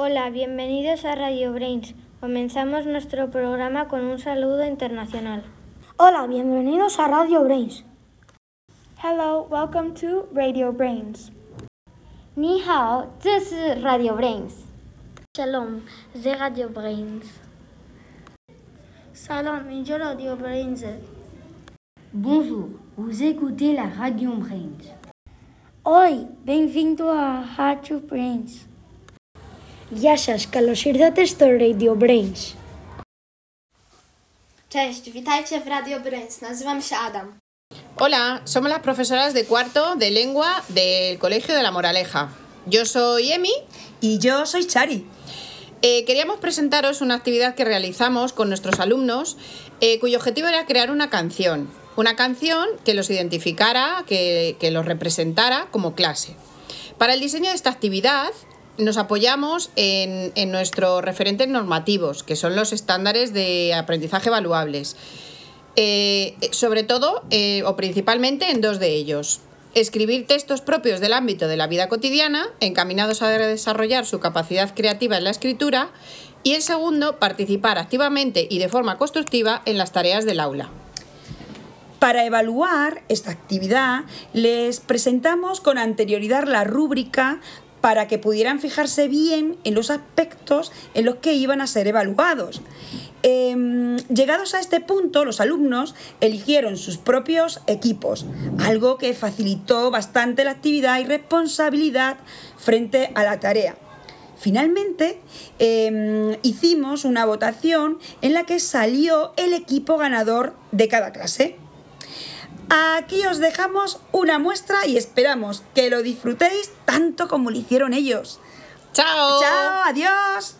Hola, bienvenidos a Radio Brains. Comenzamos nuestro programa con un saludo internacional. Hola, bienvenidos a Radio Brains. Hello, welcome to Radio Brains. Ni hao, 这是 Radio Brains. Shalom, c'est Radio Brains. Salam, je Radio Brains. Bonjour, vous écoutez la Radio Brains. Oi, bem-vindo a Radio Brains. Γεια σας, καλώς ήρθατε στο Radio Brains. Cześć, witajcie w Radio Brains. Nazywam się Adam. Hola, somos las profesoras de cuarto de lengua del Colegio de la Moraleja. Yo soy Emi. Y yo soy Chari. Eh, queríamos presentaros una actividad que realizamos con nuestros alumnos, eh, cuyo objetivo era crear una canción. Una canción que los identificara, que, que los representara como clase. Para el diseño de esta actividad nos apoyamos en, nuestros referentes normativos, que son los estándares de aprendizaje evaluables. Eh, sobre todo eh, o principalmente en dos de ellos. Escribir textos propios del ámbito de la vida cotidiana, encaminados a desarrollar su capacidad creativa en la escritura, y el segundo, participar activamente y de forma constructiva en las tareas del aula. Para evaluar esta actividad, les presentamos con anterioridad la rúbrica para que pudieran fijarse bien en los aspectos en los que iban a ser evaluados. Eh, llegados a este punto, los alumnos eligieron sus propios equipos, algo que facilitó bastante la actividad y responsabilidad frente a la tarea. Finalmente, eh, hicimos una votación en la que salió el equipo ganador de cada clase. Aquí os dejamos una muestra y esperamos que lo disfrutéis tanto como lo hicieron ellos. ¡Chao! ¡Chao! ¡Adiós!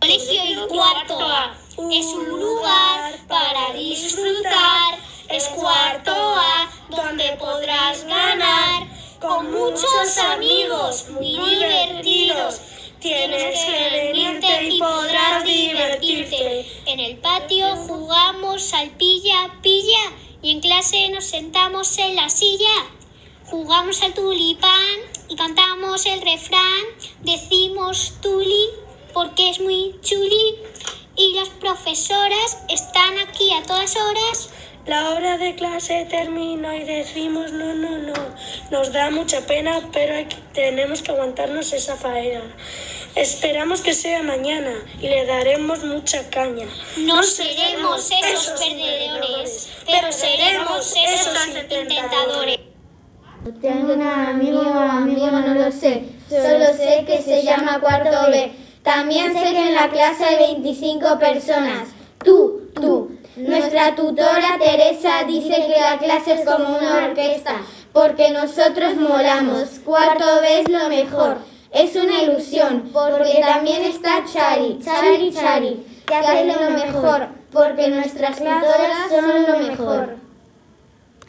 Colegio y cuarto A es un lugar para disfrutar. Es cuarto A donde podrás ganar con muchos amigos muy divertidos. Tienes que venirte y podrás divertirte. En el patio jugamos al pilla pilla y en clase nos sentamos en la silla. Jugamos al tulipán y cantamos el refrán. Decimos tuli porque es muy chuli y las profesoras están aquí a todas horas. La hora de clase terminó y decimos no, no, no. Nos da mucha pena, pero tenemos que aguantarnos esa faena. Esperamos que sea mañana y le daremos mucha caña. No, no seremos esos, esos perdedores, pero seremos esos intentadores. Tengo un amigo, amigo, no lo sé. Solo sé que se llama cuarto B. También sé que en la clase hay 25 personas. Tú, tú. Nuestra tutora Teresa dice que la clase es como una orquesta, porque nosotros molamos. Cuarto B es lo mejor. Es una ilusión, porque también está Chari, Chari, Chari, que hace lo mejor, porque nuestras tutoras son lo mejor.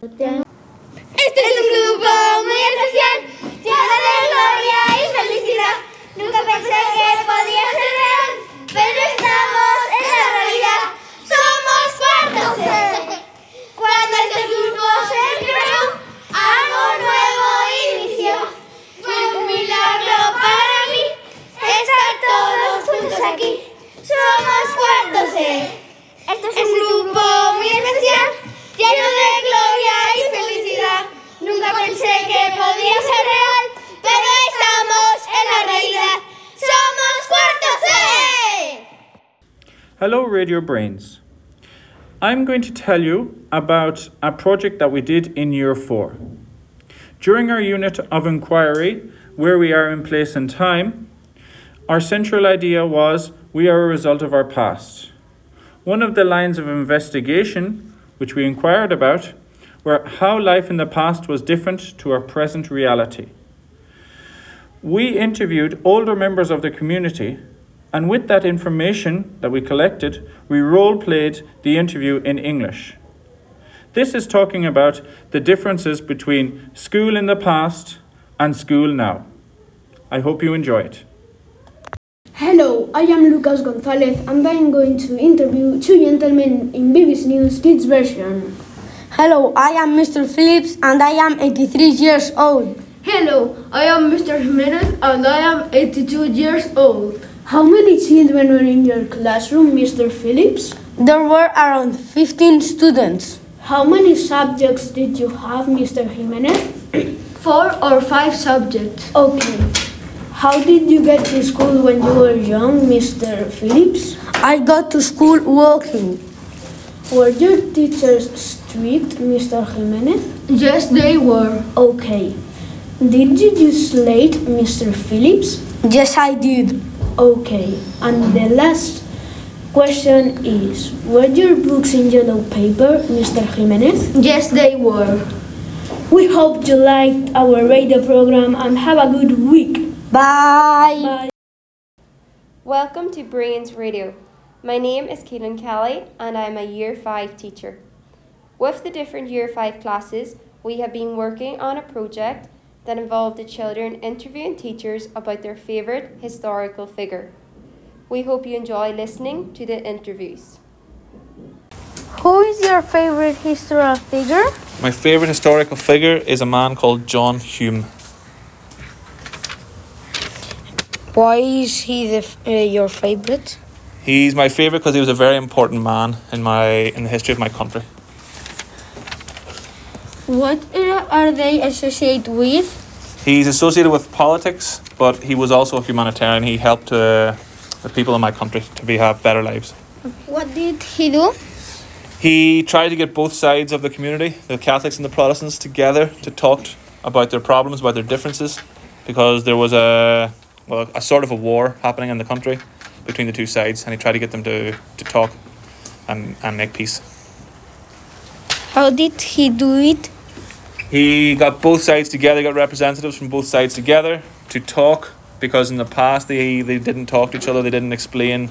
Este es un grupo muy especial, lleno de gloria y felicidad. Nunca pensé que podía ser real, pero estamos en la realidad. Somos cuartos. Cuando este grupo se creó, algo nuevo inició. Fue para mí estar todos juntos aquí. Somos cuartos C. Este es un grupo muy especial, lleno de gloria y felicidad. Nunca pensé que podía ser real, pero estamos en la realidad. Somos cuartos C. Hello, Radio Brains. I'm going to tell you about a project that we did in Year 4. During our unit of inquiry, where we are in place and time, our central idea was we are a result of our past. One of the lines of investigation which we inquired about were how life in the past was different to our present reality. We interviewed older members of the community, and with that information that we collected, we role played the interview in English. This is talking about the differences between school in the past and school now. I hope you enjoy it. Hello, I am Lucas Gonzalez and I am going to interview two gentlemen in BBC News Kids version. Hello, I am Mr. Phillips and I am 83 years old. Hello, I am Mr. Jimenez and I am 82 years old. How many children were in your classroom, Mr. Phillips? There were around 15 students. How many subjects did you have, Mr. Jimenez? Four or five subjects. Okay. How did you get to school when you were young, Mr. Phillips? I got to school walking. Were your teachers strict, Mr. Jimenez? Yes, they were. Okay. Did you use slate, Mr. Phillips? Yes, I did. Okay. And the last question is Were your books in yellow paper, Mr. Jimenez? Yes, they were. We hope you liked our radio program and have a good week. Bye. Bye. Welcome to Brains Radio. My name is Keelan Kelly and I'm a Year 5 teacher. With the different Year 5 classes, we have been working on a project that involved the children interviewing teachers about their favourite historical figure. We hope you enjoy listening to the interviews. Who is your favorite historical figure? My favourite historical figure is a man called John Hume. Why is he the, uh, your favorite? He's my favourite because he was a very important man in my in the history of my country. What are they associated with? He's associated with politics, but he was also a humanitarian. He helped uh, the people in my country to be have better lives. What did he do? He tried to get both sides of the community, the Catholics and the Protestants, together to talk about their problems, about their differences, because there was a well, a sort of a war happening in the country between the two sides, and he tried to get them to, to talk and, and make peace. How did he do it? He got both sides together, got representatives from both sides together to talk, because in the past they, they didn't talk to each other, they didn't explain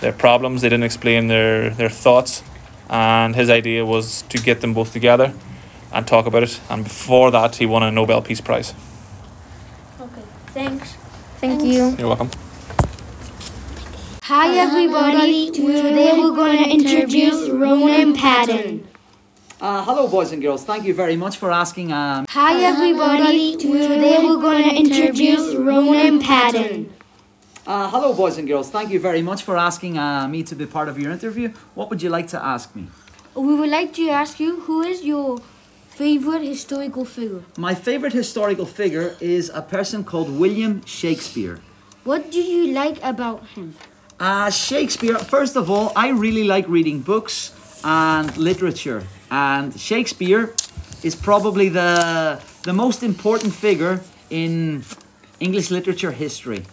their problems, they didn't explain their, their thoughts, and his idea was to get them both together and talk about it, and before that he won a Nobel Peace Prize. Okay, thanks. Thank you. You're welcome. Hi everybody, today we're going to introduce Ronan Patton. Uh, hello, boys and girls. Thank you very much for asking. Um, Hi everybody, today we're going to introduce Ronan Patton. uh, hello, boys and girls. Thank you very much for asking uh, me to be part of your interview. What would you like to ask me? We would like to ask you who is your favorite historical figure? My favorite historical figure is a person called William Shakespeare. What do you like about him? Uh, Shakespeare, first of all, I really like reading books and literature. And Shakespeare is probably the, the most important figure in English literature history.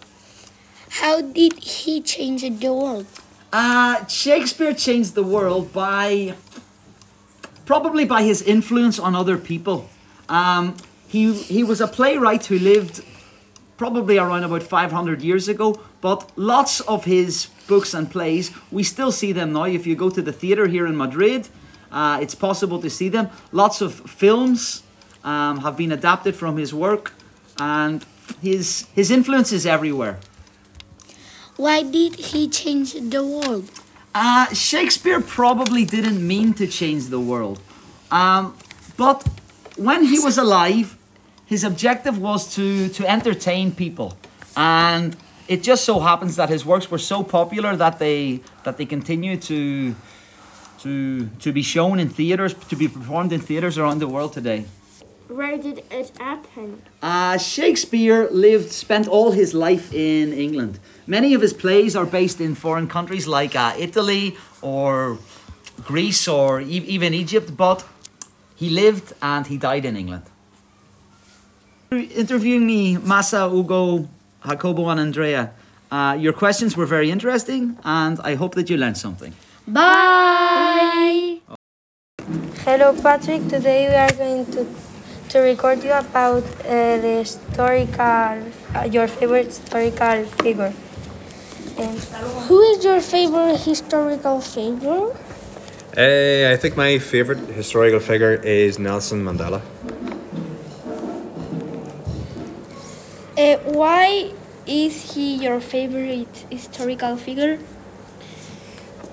How did he change the world? Uh, Shakespeare changed the world by probably by his influence on other people. Um, he, he was a playwright who lived probably around about 500 years ago, but lots of his books and plays, we still see them now. If you go to the theatre here in Madrid, uh, it's possible to see them. Lots of films um, have been adapted from his work, and his, his influence is everywhere. Why did he change the world? Uh, Shakespeare probably didn't mean to change the world. Um, but when he was alive, his objective was to, to entertain people. And it just so happens that his works were so popular that they, that they continue to, to, to be shown in theatres, to be performed in theatres around the world today. Where did it happen? Uh, Shakespeare lived, spent all his life in England. Many of his plays are based in foreign countries like uh, Italy or Greece or e- even Egypt, but he lived and he died in England. Interviewing me, Massa, Ugo, Jacobo, and Andrea, uh, your questions were very interesting and I hope that you learned something. Bye. Hello, Patrick. Today we are going to to record you about uh, the historical, uh, your favorite historical figure. Um, Who is your favorite historical figure? Uh, I think my favourite historical figure is Nelson Mandela. Uh, why is he your favorite historical figure?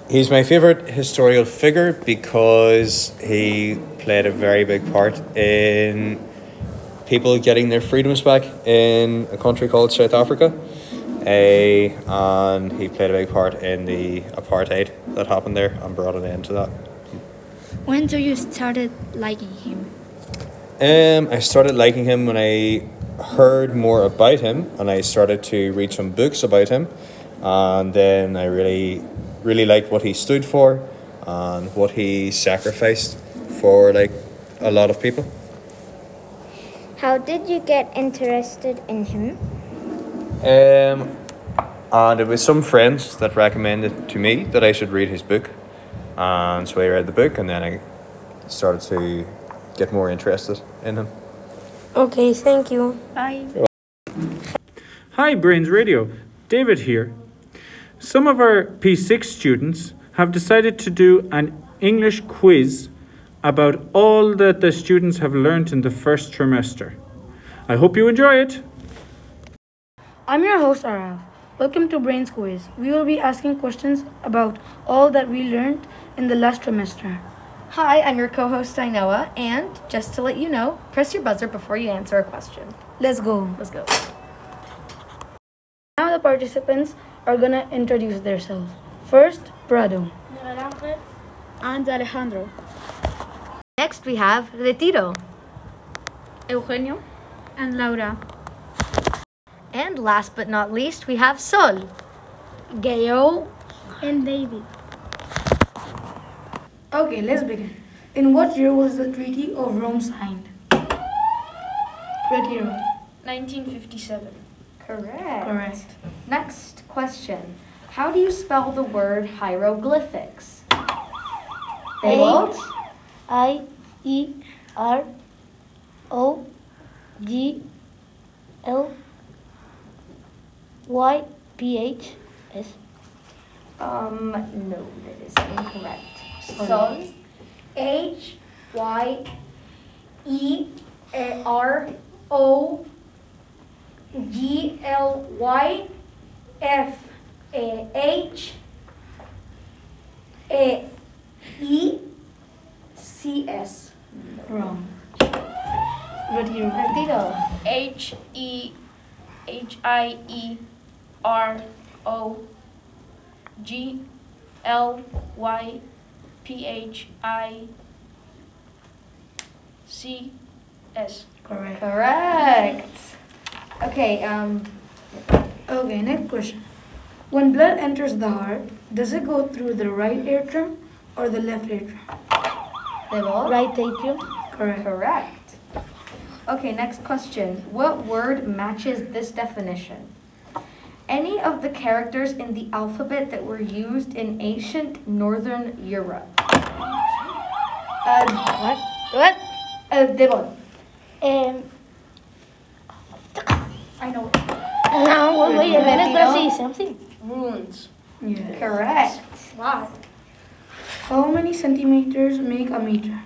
He's my favourite historical figure because he played a very big part in people getting their freedoms back in a country called South Africa. Uh, and he played a big part in the apartheid that happened there and brought an end to that. When do you started liking him? Um, I started liking him when I heard more about him and I started to read some books about him. And then I really, really liked what he stood for and what he sacrificed for like a lot of people. How did you get interested in him? Um, and it was some friends that recommended to me that I should read his book. And so I read the book and then I started to get more interested in him. Okay, thank you. Bye. Hi, Brains Radio. David here. Some of our P6 students have decided to do an English quiz about all that the students have learnt in the first trimester. I hope you enjoy it. I'm your host, Arav. Welcome to Brains Quiz. We will be asking questions about all that we learned in the last trimester. Hi, I'm your co host, Ainoa, and just to let you know, press your buzzer before you answer a question. Let's go. Let's go. Now the participants are gonna introduce themselves. First, Prado. And Alejandro. Next, we have Retiro. Eugenio. And Laura. And last but not least, we have Sol. Gayo. And David. Okay, let's begin. In what year was the Treaty of Rome signed? Retiro. 1957. Correct. Correct. Next question. How do you spell the word hieroglyphics? They H I E R O G L Y P H S. Um, no, that is incorrect. Sol. H Y E R O G L Y F A H A E C S. Wrong. Retiro. H E H I E R O G L Y P H I C S. Correct. Correct. Okay, um, Okay, next question. When blood enters the heart, does it go through the right atrium or the left atrium? The Right atrium. Correct. Correct. Okay, next question. What word matches this definition? Any of the characters in the alphabet that were used in ancient Northern Europe. Uh, what? What? Uh, Devon. Um, I know. no, wait, wait a minute. Let's see something. Runes. Yeah. Correct. Wow. How many centimeters make a meter?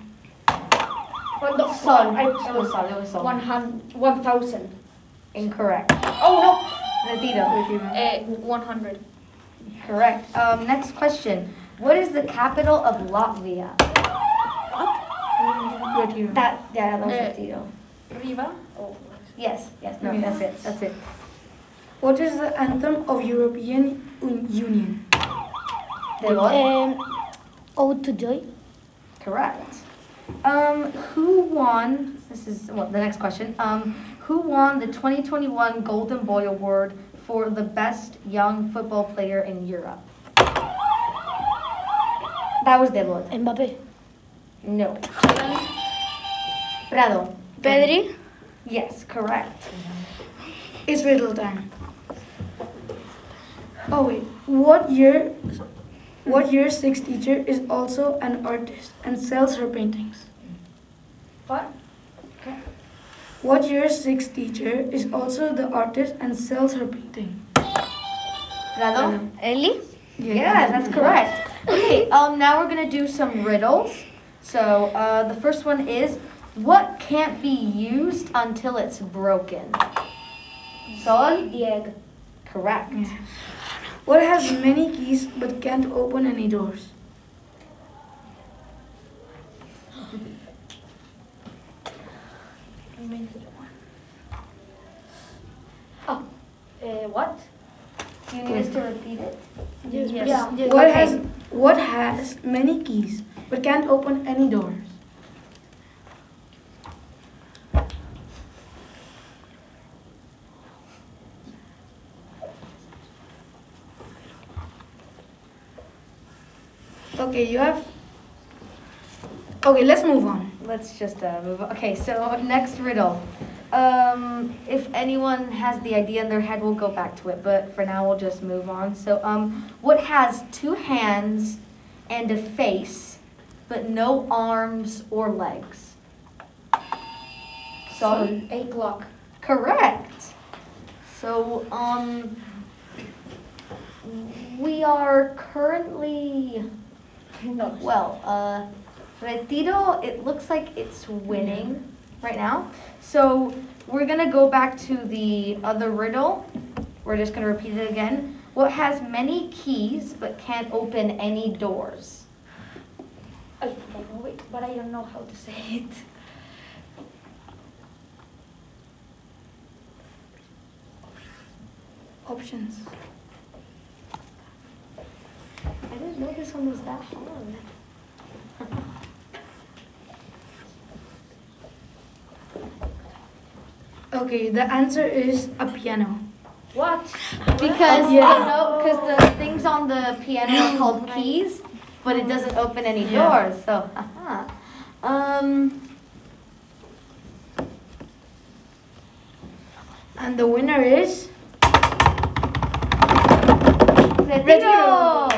What the sun? It was sun. It was sun. One hundred. One thousand. Incorrect. Oh no. Retiro. Uh, one hundred. Correct. Um, next question. What is the capital of Latvia? Retiro. That yeah, that was Uh, Retiro. Riga. Oh. Yes, yes, no, Yeah. that's it. That's it. What is the anthem of European Un- Union? Devon. Um, Ode to Joy. Correct. Um, who won? This is well, the next question. Um, who won the 2021 Golden Boy Award for the best young football player in Europe? That was Devon. Mbappe. No. Prado. Pedri. Yes, correct. It's riddle time. Oh wait, what year? What year six teacher is also an artist and sells her paintings? What? What year six teacher is also the artist and sells her painting? Prado. Ellie. Yeah, that's correct. Okay, um, now we're gonna do some riddles. So, uh, the first one is, what can't be used until it's broken? Solid? The egg. Correct. Yeah. What has many keys but can't open any doors? Oh, uh, what? You need to repeat it? Yes. Yeah. What okay. has what has many keys but can't open any door? Okay, you have. Okay, let's move on. Let's just uh, move on. Okay, so next riddle. Um, if anyone has the idea in their head, we'll go back to it. But for now, we'll just move on. So, um, what has two hands and a face, but no arms or legs? So, eight clock. correct. So, um, we are currently. Well, uh, Retiro, it looks like it's winning right now. So we're gonna go back to the other riddle. We're just gonna repeat it again. What has many keys but can't open any doors? I I know it, but I don't know how to say it. Options. I didn't know this one was that hard. Okay, the answer is a piano. What? Because Yeah. you know, because the things on the piano are called keys, but it doesn't open any Yeah. doors. So, haha. Um, And the winner is Retiro.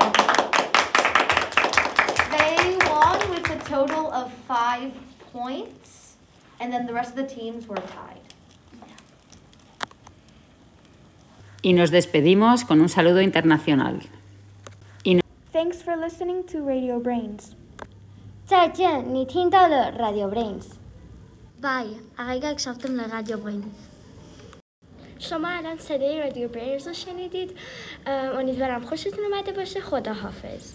total of five points, and then the rest of the teams were tied. Y nos despedimos con un saludo internacional. Thanks for listening to Radio Brains. 再见，你听到了 Radio Brains。Bye, اگه شفتم لرادیو برینز شما الان صدای رادیو برینز رو شنیدید ام، امیدوارم خوشتون اومده باشه خدا حافظ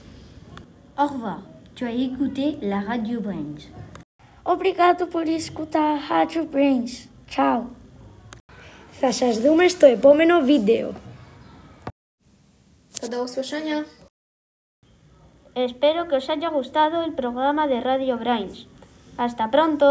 Au revoir. Tu as écouté la radio Brains. Obrigado por escutar Rádio Brains. Tchau. Θα σας δούμε στο επόμενο βίντεο. Do usłyszenia. Espero que os haya gustado el programa de Radio Brains. Hasta pronto.